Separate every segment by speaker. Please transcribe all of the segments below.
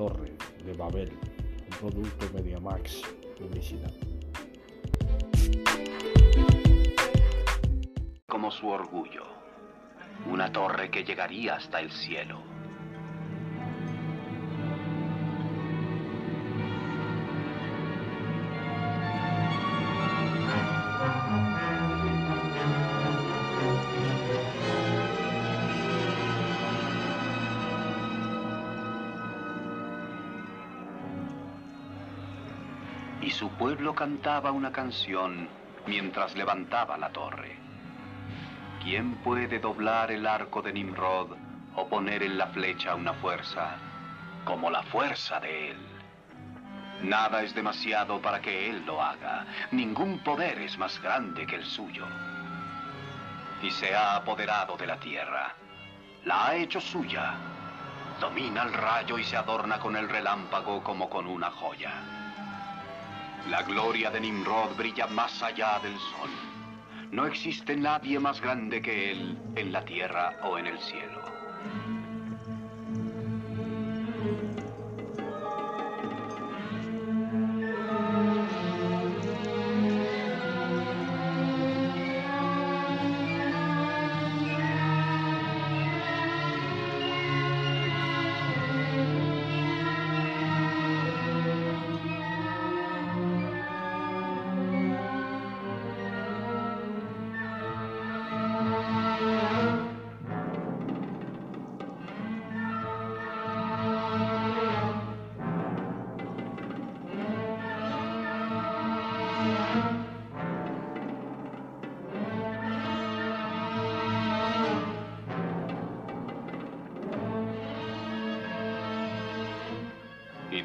Speaker 1: Torre de Babel, un producto MediaMax, publicidad.
Speaker 2: Como su orgullo, una torre que llegaría hasta el cielo. Y su pueblo cantaba una canción mientras levantaba la torre. ¿Quién puede doblar el arco de Nimrod o poner en la flecha una fuerza como la fuerza de él? Nada es demasiado para que él lo haga. Ningún poder es más grande que el suyo. Y se ha apoderado de la tierra. La ha hecho suya. Domina el rayo y se adorna con el relámpago como con una joya. La gloria de Nimrod brilla más allá del sol. No existe nadie más grande que él en la tierra o en el cielo.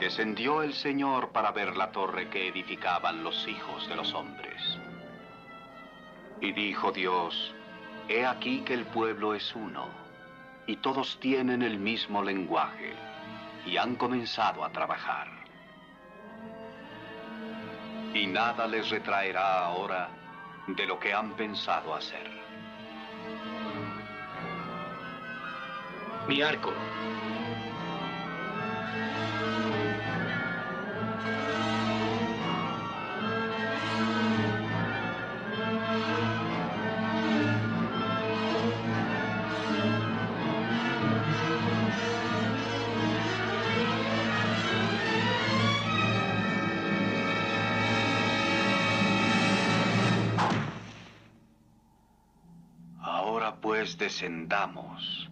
Speaker 2: Descendió el Señor para ver la torre que edificaban los hijos de los hombres. Y dijo Dios, He aquí que el pueblo es uno, y todos tienen el mismo lenguaje, y han comenzado a trabajar. Y nada les retraerá ahora de lo que han pensado hacer.
Speaker 3: Mi arco.
Speaker 2: Descendamos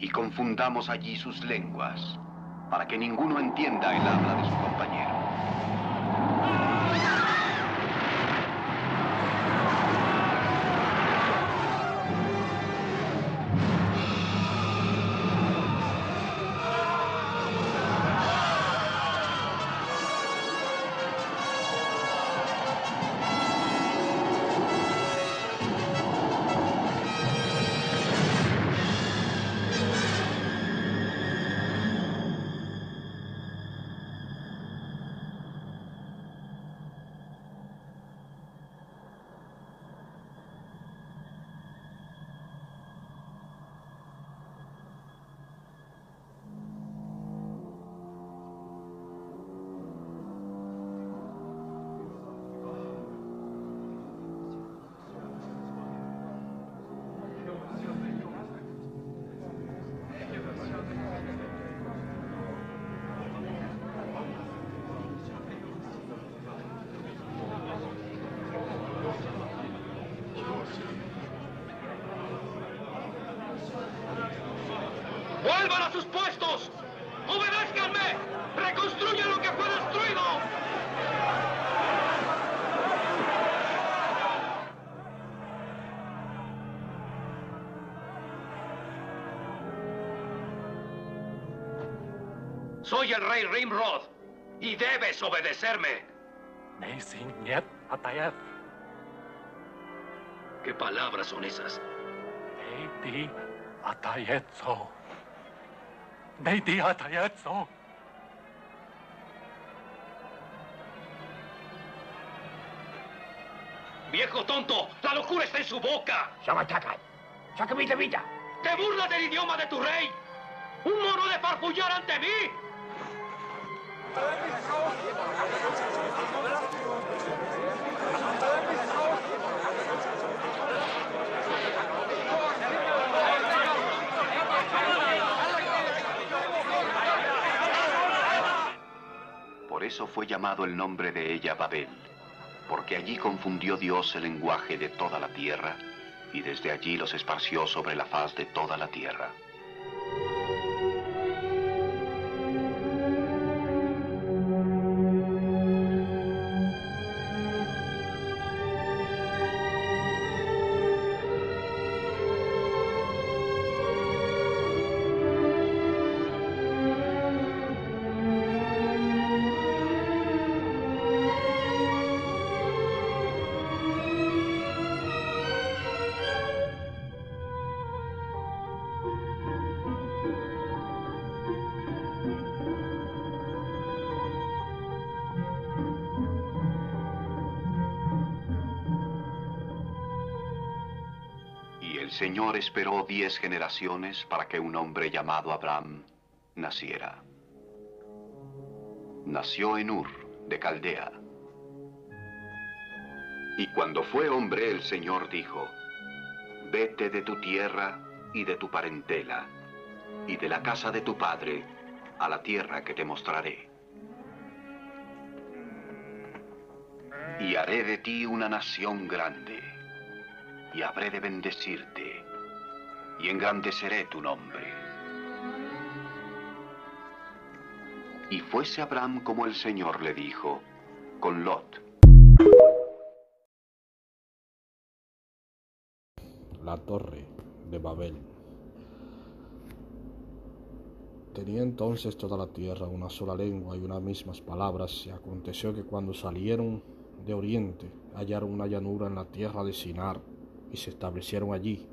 Speaker 2: y confundamos allí sus lenguas, para que ninguno entienda el habla de su compañero.
Speaker 3: Soy el rey Rimrod y debes obedecerme. ¿Qué palabras son esas? ¡Viejo tonto! ¡La locura está en su boca! ¡Te burlas del idioma de tu rey! ¡Un mono de farfullar ante mí!
Speaker 2: Por eso fue llamado el nombre de ella Babel, porque allí confundió Dios el lenguaje de toda la tierra, y desde allí los esparció sobre la faz de toda la tierra. Señor esperó diez generaciones para que un hombre llamado Abraham naciera. Nació en Ur, de Caldea. Y cuando fue hombre, el Señor dijo, Vete de tu tierra y de tu parentela, y de la casa de tu padre, a la tierra que te mostraré. Y haré de ti una nación grande y habré de bendecirte, y engrandeceré tu nombre. Y fuese Abraham como el Señor le dijo, con Lot.
Speaker 1: La torre de Babel. Tenía entonces toda la tierra una sola lengua y unas mismas palabras, y aconteció que cuando salieron de oriente hallaron una llanura en la tierra de Sinar, y se establecieron allí,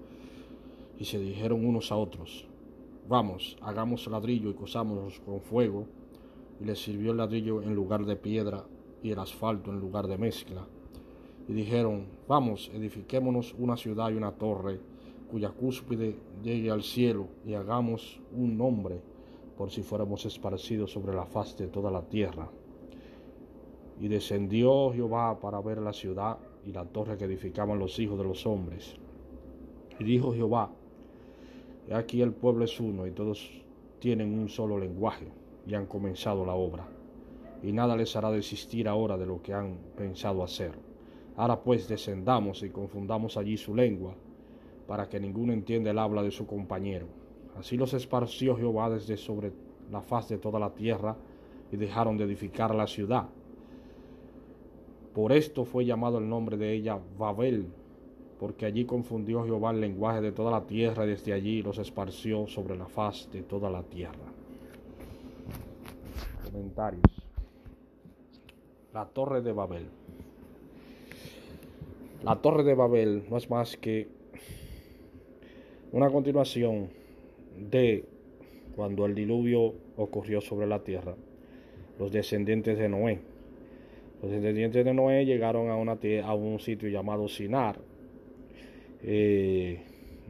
Speaker 1: y se dijeron unos a otros, vamos, hagamos ladrillo y cosámonos con fuego, y les sirvió el ladrillo en lugar de piedra y el asfalto en lugar de mezcla. Y dijeron, vamos, edifiquémonos una ciudad y una torre, cuya cúspide llegue al cielo, y hagamos un nombre, por si fuéramos esparcidos sobre la faz de toda la tierra. Y descendió Jehová para ver la ciudad y la torre que edificaban los hijos de los hombres. Y dijo Jehová, he aquí el pueblo es uno y todos tienen un solo lenguaje y han comenzado la obra. Y nada les hará desistir ahora de lo que han pensado hacer. Ahora pues descendamos y confundamos allí su lengua, para que ninguno entienda el habla de su compañero. Así los esparció Jehová desde sobre la faz de toda la tierra y dejaron de edificar la ciudad. Por esto fue llamado el nombre de ella Babel, porque allí confundió Jehová el lenguaje de toda la tierra y desde allí los esparció sobre la faz de toda la tierra. Comentarios. La torre de Babel. La torre de Babel no es más que una continuación de cuando el diluvio ocurrió sobre la tierra, los descendientes de Noé. Los descendientes de Noé llegaron a, una, a un sitio llamado Sinar, eh,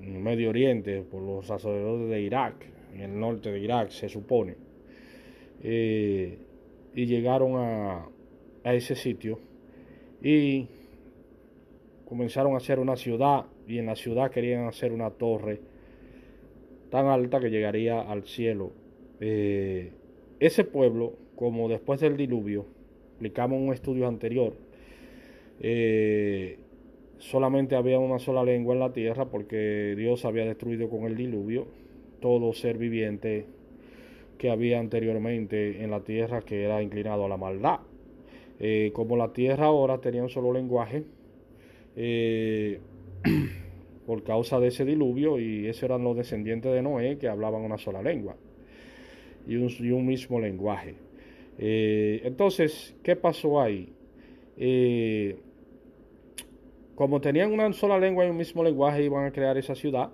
Speaker 1: en Medio Oriente, por los sacerdotes de Irak, en el norte de Irak se supone. Eh, y llegaron a, a ese sitio y comenzaron a hacer una ciudad y en la ciudad querían hacer una torre tan alta que llegaría al cielo. Eh, ese pueblo, como después del diluvio, explicamos un estudio anterior, eh, solamente había una sola lengua en la tierra porque Dios había destruido con el diluvio todo ser viviente que había anteriormente en la tierra que era inclinado a la maldad. Eh, como la tierra ahora tenía un solo lenguaje, eh, por causa de ese diluvio, y esos eran los descendientes de Noé que hablaban una sola lengua y un mismo lenguaje. Eh, entonces, ¿qué pasó ahí? Eh, como tenían una sola lengua y un mismo lenguaje, iban a crear esa ciudad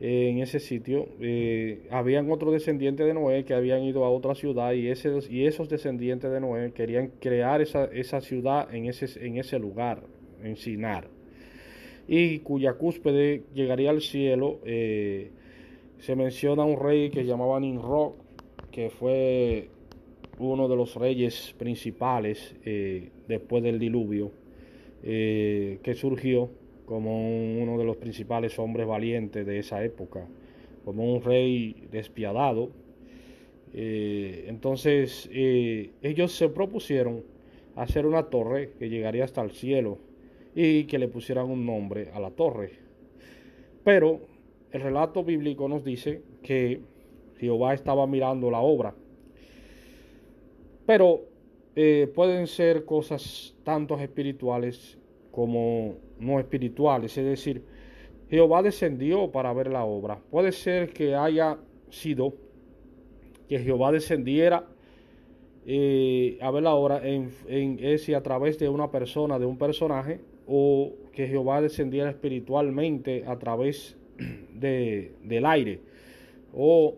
Speaker 1: eh, en ese sitio. Habían otros descendientes de Noé que habían ido a otra ciudad y, y esos descendientes de Noé querían crear esa, esa ciudad en ese, en ese lugar, en Sinar, y cuya cúspide llegaría al cielo. Se menciona un rey que llamaba Nimrod, que fue uno de los reyes principales eh, después del diluvio, eh, que surgió como uno de los principales hombres valientes de esa época, como un rey despiadado. entonces ellos se propusieron hacer una torre que llegaría hasta el cielo y que le pusieran un nombre a la torre. Pero el relato bíblico nos dice que Jehová estaba mirando la obra. Pero eh, pueden ser cosas tanto espirituales como no espirituales. Es decir, Jehová descendió para ver la obra. Puede ser que haya sido que Jehová descendiera eh, a ver la obra en, en, a través de una persona, de un personaje, o que Jehová descendiera espiritualmente a través de, del aire, o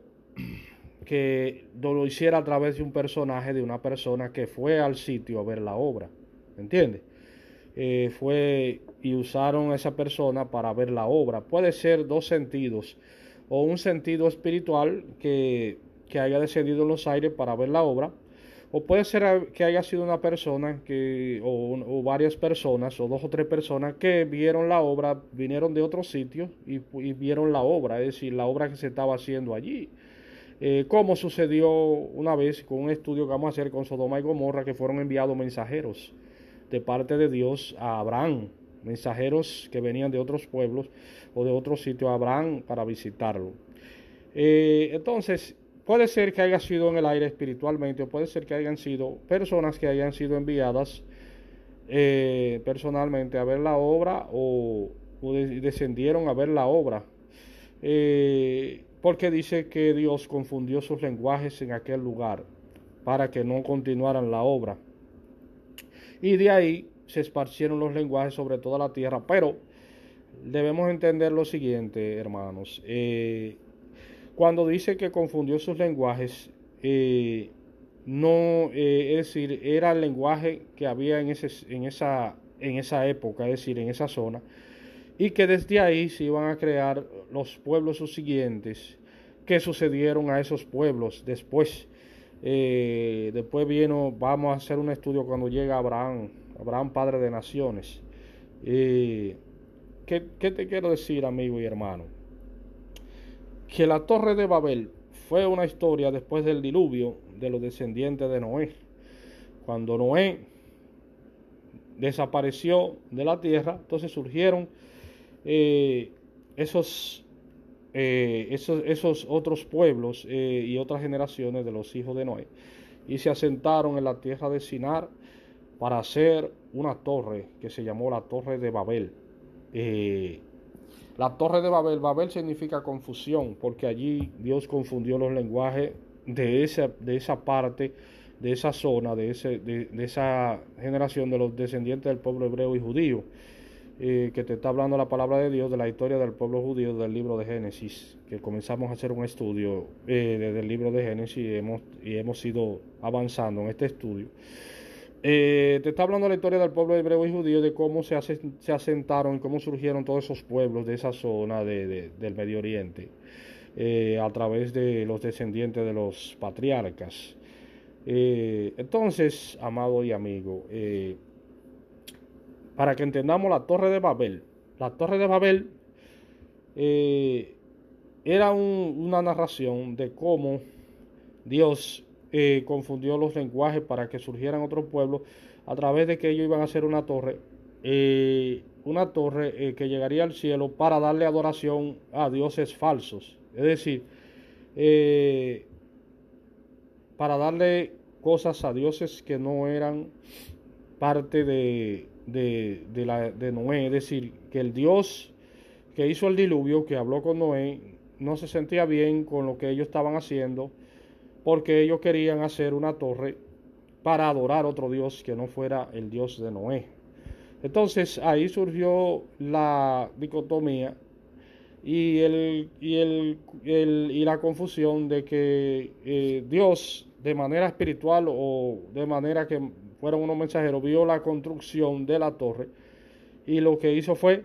Speaker 1: que lo hiciera a través de un personaje, de una persona que fue al sitio a ver la obra, ¿entiendes? Eh, fue y usaron a esa persona para ver la obra. Puede ser dos sentidos, o un sentido espiritual que, que haya descendido en los aires para ver la obra, o puede ser que haya sido una persona que, o, varias personas, o dos o tres personas que vieron la obra, vinieron de otro sitio y, vieron la obra, es decir, la obra que se estaba haciendo allí. Eh, como sucedió una vez con un estudio que vamos a hacer con Sodoma y Gomorra, que fueron enviados mensajeros de parte de Dios a Abraham, mensajeros que venían de otros pueblos o de otros sitios a Abraham para visitarlo. Eh, entonces, Puede ser que haya sido en el aire espiritualmente o puede ser que hayan sido personas que hayan sido enviadas eh, personalmente a ver la obra o, descendieron a ver la obra. Porque dice que Dios confundió sus lenguajes en aquel lugar para que no continuaran la obra. Y de ahí se esparcieron los lenguajes sobre toda la tierra. Pero debemos entender lo siguiente, hermanos. Eh, cuando dice que confundió sus lenguajes, eh, no, eh, es decir, era el lenguaje que había en, ese, en, esa, en esa época, es decir, en esa zona, y que desde ahí se iban a crear los pueblos subsiguientes que sucedieron a esos pueblos después. Eh, después vino, vamos a hacer un estudio cuando llega Abraham, Abraham padre de naciones. ¿qué, ¿Qué te quiero decir, amigo y hermano? que la torre de Babel fue una historia después del diluvio de los descendientes de Noé. Cuando Noé desapareció de la tierra, entonces surgieron eh, esos, eh, esos, esos, otros pueblos eh, y otras generaciones de los hijos de Noé y se asentaron en la tierra de Sinar para hacer una torre que se llamó la torre de Babel. La torre de Babel, Babel significa confusión, porque allí Dios confundió los lenguajes de esa, de esa parte, de esa zona, de, ese, de, esa generación de los descendientes del pueblo hebreo y judío, eh, que te está hablando la palabra de Dios de la historia del pueblo judío del libro de Génesis, que comenzamos a hacer un estudio eh, desde el libro de Génesis y hemos, y hemos ido avanzando en este estudio. Eh, te está hablando la historia del pueblo hebreo y judío, de cómo se, se asentaron y cómo surgieron todos esos pueblos de esa zona de, del Medio Oriente, eh, a través de los descendientes de los patriarcas. Eh, entonces, amado y amigo, para que entendamos la torre de Babel, la torre de Babel era una narración de cómo Dios eh, confundió los lenguajes para que surgieran otros pueblos a través de que ellos iban a hacer una torre, eh, una torre eh, que llegaría al cielo para darle adoración a dioses falsos. Es decir, para darle cosas a dioses que no eran parte de, de, la, de Noé. Es decir, que el Dios que hizo el diluvio, que habló con Noé, no se sentía bien con lo que ellos estaban haciendo porque ellos querían hacer una torre para adorar otro Dios que no fuera el Dios de Noé. Entonces ahí surgió la dicotomía y, el, y, el, y la confusión de que eh, Dios de manera espiritual o de manera que fueron unos mensajeros vio la construcción de la torre y lo que hizo fue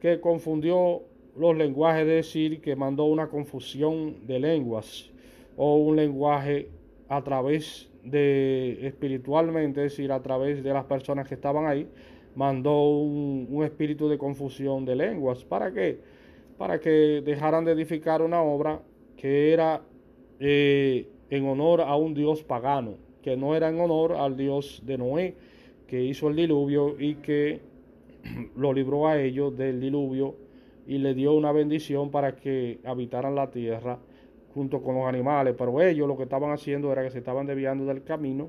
Speaker 1: que confundió los lenguajes, es decir, que mandó una confusión de lenguas o un lenguaje a través de espiritualmente, es decir, a través de las personas que estaban ahí, mandó un, un espíritu de confusión de lenguas. ¿Para qué? Para que dejaran de edificar una obra que era eh, en honor a un dios pagano, que no era en honor al dios de Noé, que hizo el diluvio y que lo libró a ellos del diluvio y le dio una bendición para que habitaran la tierra junto con los animales. Pero ellos lo que estaban haciendo era que se estaban desviando del camino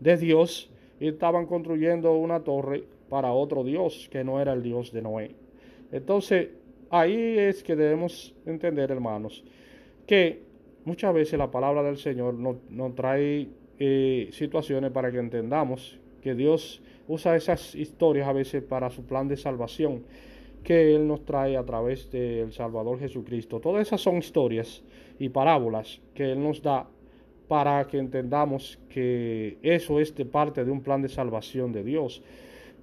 Speaker 1: de Dios y estaban construyendo una torre para otro Dios que no era el Dios de Noé. Entonces, ahí es que debemos entender, hermanos, que muchas veces la palabra del Señor nos, trae eh, situaciones para que entendamos que Dios usa esas historias a veces para su plan de salvación que Él nos trae a través del Salvador Jesucristo. Todas esas son historias y parábolas que Él nos da para que entendamos que eso es parte de un plan de salvación de Dios,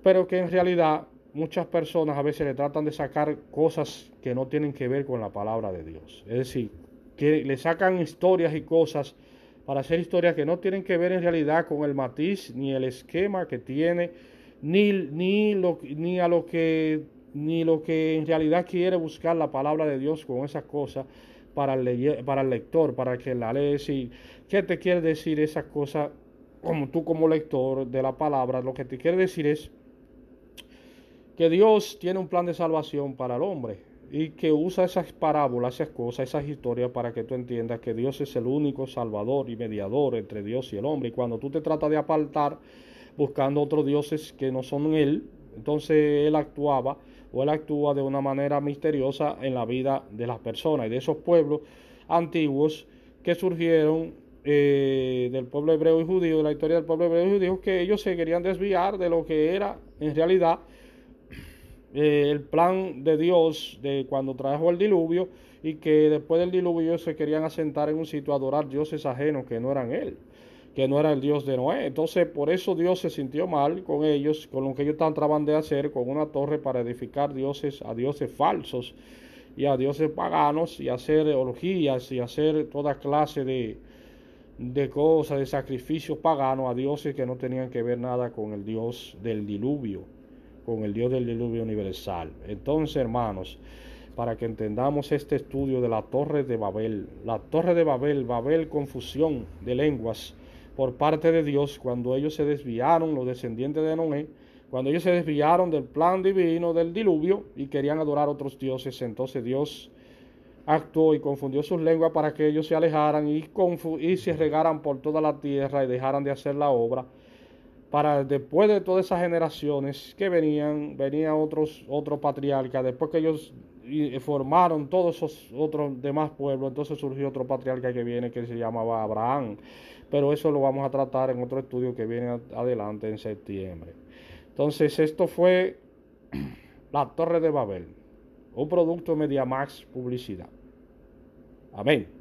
Speaker 1: pero que en realidad muchas personas a veces le tratan de sacar cosas que no tienen que ver con la palabra de Dios. Es decir, que le sacan historias y cosas para hacer historias que no tienen que ver en realidad con el matiz ni el esquema que tiene, ni, ni, lo, ni a lo que ni lo que en realidad quiere buscar la palabra de Dios con esas cosas para el, para el lector, para que la lea. y ¿Qué te quiere decir esas cosas como tú como lector de la palabra? Lo que te quiere decir es que Dios tiene un plan de salvación para el hombre y que usa esas parábolas, esas cosas, esas historias para que tú entiendas que Dios es el único salvador y mediador entre Dios y el hombre. Y cuando tú te tratas de apartar buscando otros dioses que no son Él, entonces Él actuaba o Él actúa de una manera misteriosa en la vida de las personas y de esos pueblos antiguos que surgieron eh, del pueblo hebreo y judío, de la historia del pueblo hebreo y judío, que ellos se querían desviar de lo que era en realidad eh, el plan de Dios de cuando trajo el diluvio y que después del diluvio se querían asentar en un sitio a adorar dioses ajenos que no eran él, que no era el Dios de Noé. Entonces por eso Dios se sintió mal con ellos, con lo que ellos estaban tratando de hacer, con una torre para edificar dioses a dioses falsos y a dioses paganos y hacer orgías y hacer toda clase de, de cosas, de sacrificios paganos a dioses que no tenían que ver nada con el Dios del diluvio con el Dios del diluvio universal. Entonces, hermanos, para que entendamos este estudio de la torre de Babel, la torre de Babel, Babel, confusión de lenguas por parte de Dios, cuando ellos se desviaron, los descendientes de Noé, cuando ellos se desviaron del plan divino del diluvio y querían adorar otros dioses, entonces Dios actuó y confundió sus lenguas para que ellos se alejaran y, y se regaran por toda la tierra y dejaran de hacer la obra para después de todas esas generaciones que venían, venían otros, otros patriarcas, después que ellos formaron todos esos otros demás pueblos, entonces surgió otro patriarca que viene que se llamaba Abraham. Pero eso lo vamos a tratar en otro estudio que viene adelante en septiembre. Entonces, esto fue la Torre de Babel, un producto de Mediamax Publicidad. Amén.